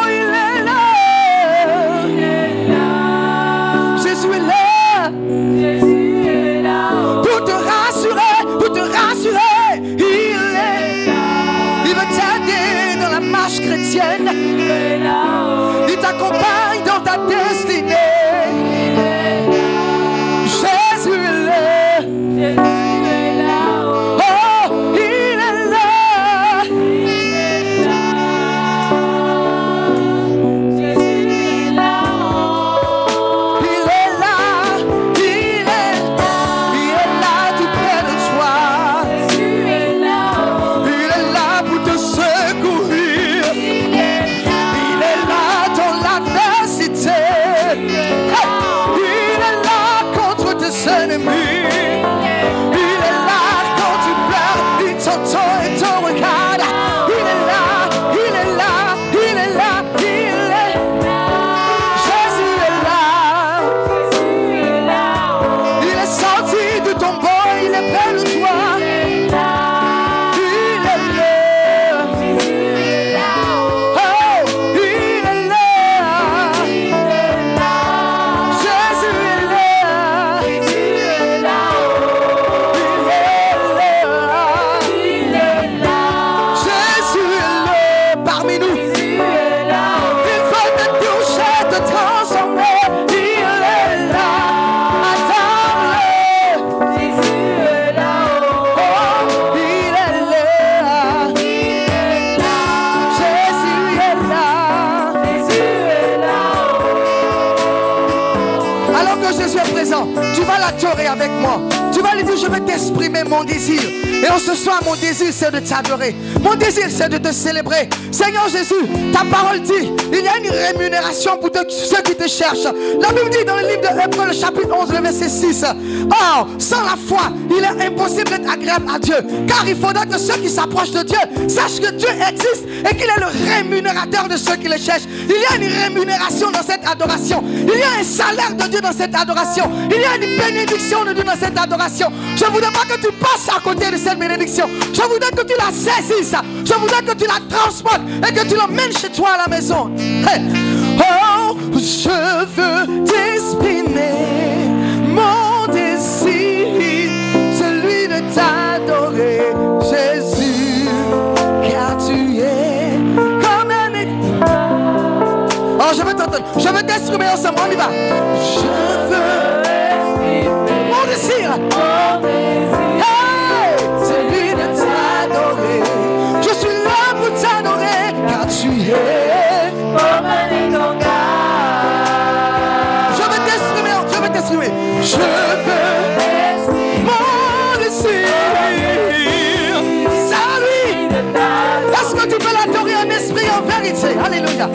désir. Et en ce soir, mon désir, c'est de t'adorer. Mon désir, c'est de te célébrer. Seigneur Jésus, ta parole dit, il y a une rémunération pour ceux qui te cherchent. La Bible dit dans le livre de Hébreu, le chapitre 11, le verset 6. Or, sans la foi, il est impossible d'être agréable à Dieu. Car il faudra que ceux qui s'approchent de Dieu sachent que Dieu existe et qu'il est le rémunérateur de ceux qui le cherchent. Il y a une rémunération dans cette adoration. Il y a un salaire de Dieu dans cette adoration. Il y a une bénédiction de Dieu dans cette adoration. Je voudrais pas que tu passes à côté de cette bénédiction. Je voudrais que tu la saisisses. Je voudrais que tu la transportes et que tu l'emmènes chez toi à la maison. Oh, je veux Je veux t'exprimer ensemble. On y va. Je veux mon. Mon désir. Hey, celui de t'adorer. Je suis là pour t'adorer car tu es comme un. Je veux t'exprimer. Je veux t'exprimer. Je veux mon désir. Salut. Est-ce que tu peux l'adorer en esprit en vérité? Alléluia.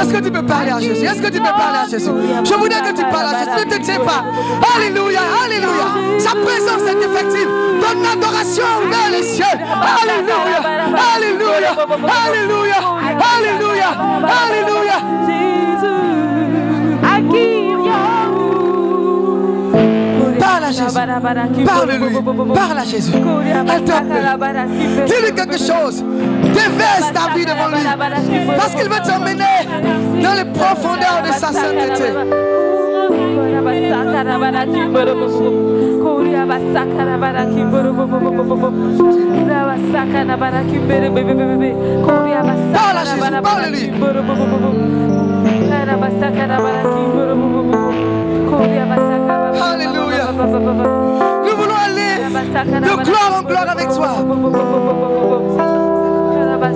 Est-ce que tu peux parler à Jésus? Est-ce que tu peux parler à Jésus? Je voudrais que tu parles à Jésus. Ne te tiens pas. Alléluia. Alléluia. Sa présence est effective. Donne l'adoration vers les cieux. Alléluia. Alléluia. Alléluia. Alléluia. Alléluia. Parle à Jésus. Parle-lui. Parle à Jésus. Dis-lui quelque chose. Déverse ta vie devant lui. Parce qu'il veut t'emmener dans les profondeurs de sa sainteté. Parle à Jésus. Parle-lui. Alléluia. Nous voulons aller de gloire en gloire avec toi.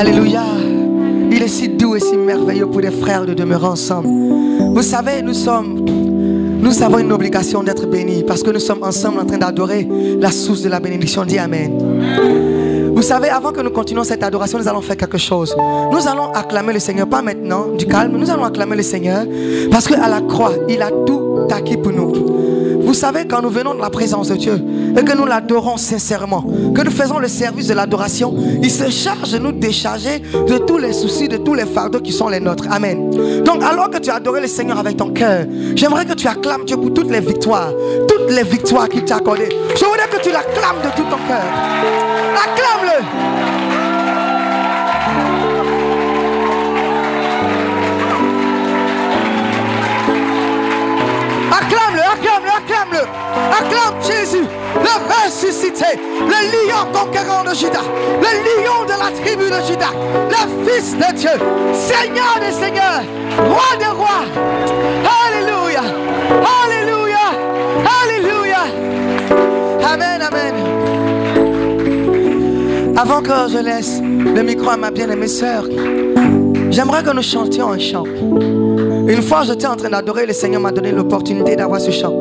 Alléluia. Il est si doux et si merveilleux pour des frères de demeurer ensemble. Vous savez, nous sommes, nous avons une obligation d'être bénis parce que nous sommes ensemble en train d'adorer la source de la bénédiction. Dis Amen. Vous savez, avant que nous continuions cette adoration, nous allons faire quelque chose. Nous allons acclamer le Seigneur, pas maintenant, du calme. Nous allons acclamer le Seigneur parce qu'à la croix, il a tout acquis pour nous. Vous savez, quand nous venons de la présence de Dieu et que nous l'adorons sincèrement, que nous faisons le service de l'adoration, il se charge de nous décharger de tous les soucis, de tous les fardeaux qui sont les nôtres. Amen. Donc, alors que tu as le Seigneur avec ton cœur, j'aimerais que tu acclames Dieu pour toutes les victoires, toutes les victoires qu'il t'a accordées. Je voudrais que tu l'acclames de tout ton cœur. Acclame-le, Acclame Jésus, le ressuscité, le lion conquérant de Judas, le lion de la tribu de Judas, le Fils de Dieu, Seigneur des Seigneurs, Roi des Rois. Alléluia, Alléluia, Alléluia. Amen, Amen. Avant que je laisse le micro à ma bien-aimée sœur, J'aimerais que nous chantions un chant. Une fois, j'étais en train d'adorer, le Seigneur m'a donné l'opportunité d'avoir ce chant.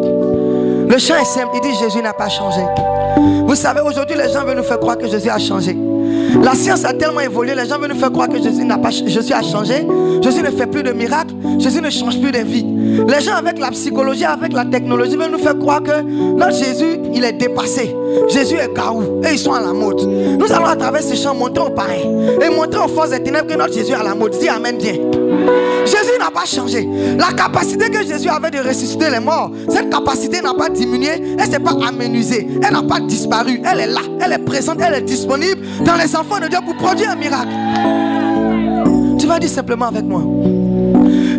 Le chant est simple, il dit Jésus n'a pas changé. Vous savez, aujourd'hui, les gens veulent nous faire croire que Jésus a changé. La science a tellement évolué, les gens veulent nous faire croire que Jésus n'a pas Jésus a changé. Jésus ne fait plus de miracles, Jésus ne change plus de vie. Les gens avec la psychologie, avec la technologie veulent nous faire croire que notre Jésus, il est dépassé. Jésus est gaou et ils sont à la mode. Nous allons à travers ces champs montrer aux pareils et montrer aux forces des ténèbres que notre Jésus est à la mode. Dis Amen bien. Jésus n'a pas changé. La capacité que Jésus avait de ressusciter les morts, cette capacité n'a pas diminué, elle ne s'est pas amenuisée, elle n'a pas disparu, elle est là, elle est présente, elle est disponible dans les enfants de Dieu pour produire un miracle. Tu vas dire simplement avec moi.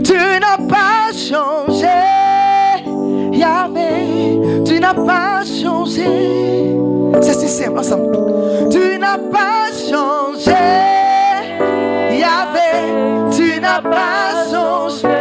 Tu n'as pas changé, Yahvé, tu n'as pas changé. C'est si simple ensemble. Tu n'as pas changé, Yahvé, tu n'as pas changé.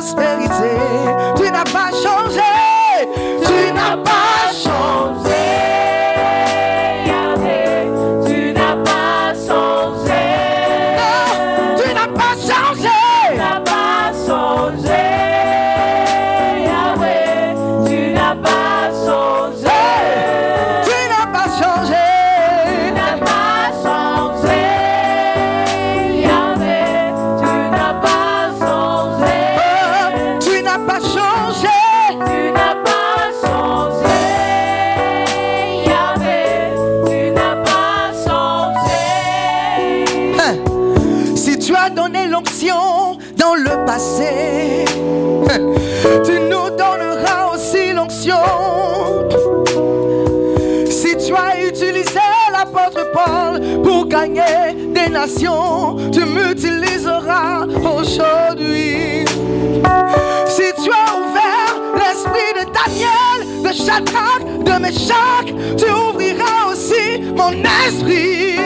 prosperity.
Tu
m'utiliseras aujourd'hui. Si tu as ouvert l'esprit de Daniel, de Shadrach, de Meshach, tu ouvriras aussi mon esprit.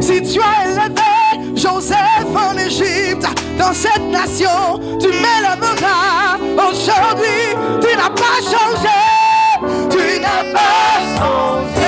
Si tu as élevé Joseph en Égypte, dans cette nation, tu m'élèveras aujourd'hui. Tu n'as pas changé. Tu n'as pas changé.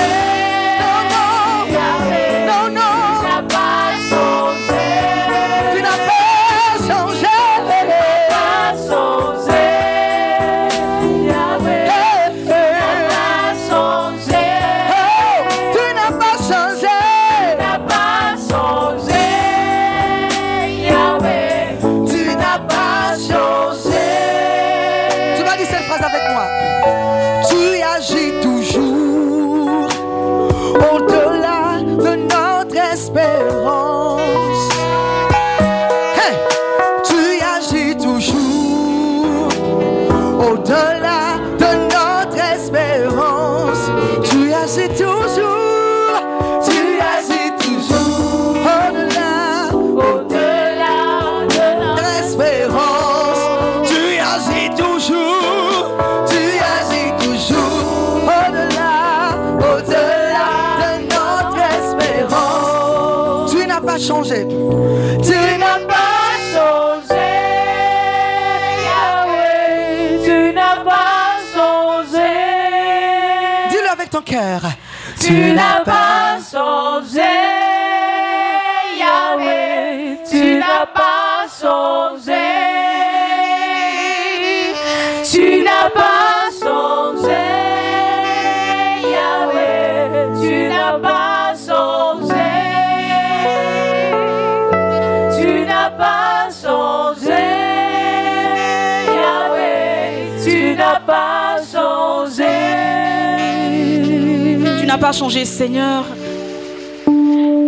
pas
changer, Seigneur.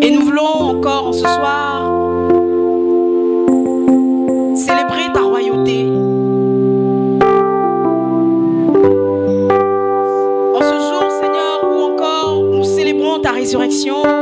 Et nous voulons encore ce soir célébrer ta royauté. En ce jour, Seigneur, ou encore nous célébrons ta résurrection.